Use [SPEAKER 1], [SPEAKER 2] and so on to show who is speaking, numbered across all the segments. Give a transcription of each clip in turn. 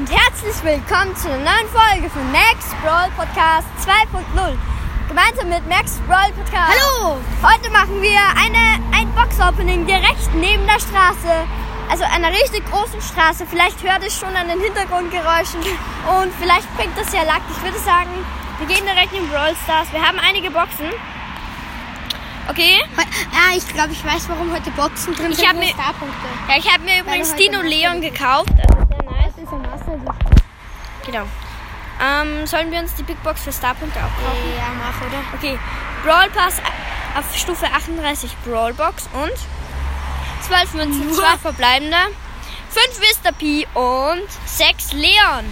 [SPEAKER 1] und herzlich willkommen zu einer neuen Folge von Max Brawl Podcast 2.0. Gemeinsam mit Max Brawl Podcast.
[SPEAKER 2] Hallo!
[SPEAKER 1] Heute machen wir eine, ein Box-Opening direkt neben der Straße. Also einer richtig großen Straße. Vielleicht hört es schon an den Hintergrundgeräuschen und vielleicht bringt das ja Lack. Ich würde sagen, wir gehen direkt in Brawl Stars. Wir haben einige Boxen. Okay.
[SPEAKER 2] Ah, ich glaube, ich weiß, warum heute Boxen drin
[SPEAKER 1] Ich
[SPEAKER 2] sind.
[SPEAKER 1] hab mir-. Ja, ich habe mir übrigens Dino Leon gekauft. Genau. Ähm, sollen wir uns die Big Box für Starpunkte auch kaufen?
[SPEAKER 2] Ja, mach, oder?
[SPEAKER 1] Okay. Brawl Pass auf Stufe 38 Brawl Box und 12 Münzen, 2 verbleibende, 5 Mr. P und 6 Leon.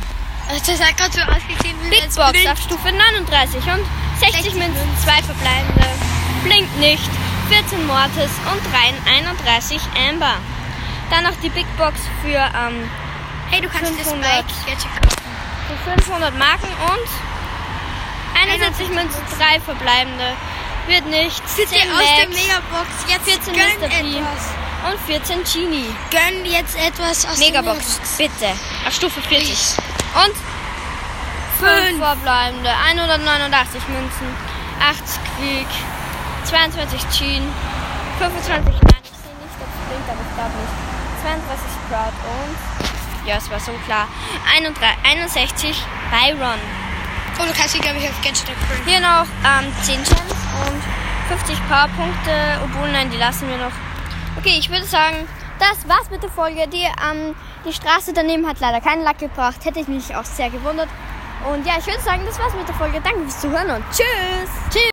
[SPEAKER 2] Also, das hat gerade so ausgesehen wie
[SPEAKER 1] Big Box
[SPEAKER 2] Bild.
[SPEAKER 1] auf Stufe 39 und 60,
[SPEAKER 2] 60
[SPEAKER 1] Münzen, 2 verbleibende, blinkt nicht, 14 Mortis und 3, 31 Amber. Dann noch die Big Box für ähm,
[SPEAKER 2] Hey, du kannst
[SPEAKER 1] 500.
[SPEAKER 2] das Bike jetzt kaufen.
[SPEAKER 1] Für 500 Marken und 71 Münzen, 3 verbleibende. Wird nichts.
[SPEAKER 2] Bitte
[SPEAKER 1] 10
[SPEAKER 2] aus der
[SPEAKER 1] Max
[SPEAKER 2] Megabox. Jetzt
[SPEAKER 1] 14
[SPEAKER 2] gönn
[SPEAKER 1] Mr. P.
[SPEAKER 2] etwas.
[SPEAKER 1] und 14 Genie.
[SPEAKER 2] Gönn jetzt etwas aus
[SPEAKER 1] Megabox,
[SPEAKER 2] der
[SPEAKER 1] bitte. Auf Stufe 40.
[SPEAKER 2] Ich.
[SPEAKER 1] Und 5
[SPEAKER 2] Fünf.
[SPEAKER 1] verbleibende. 189 Münzen, 80 Quick, 22 Jean, 25 Nein, ich sehe nicht, ob es blinkt, aber ich glaube nicht. 32 Sprout und. Ja, es war so klar. 31 61 Byron.
[SPEAKER 2] Oh, du kannst sie, glaube ich, auf Gadget erfüllen.
[SPEAKER 1] Hier noch ähm, 10 Gems und 50 Powerpunkte, obwohl nein, die lassen wir noch. Okay, ich würde sagen, das war's mit der Folge. Die, ähm, die Straße daneben hat leider keinen Lack gebracht. Hätte ich mich auch sehr gewundert. Und ja, ich würde sagen, das war's mit der Folge. Danke fürs Zuhören und tschüss. Tschüss.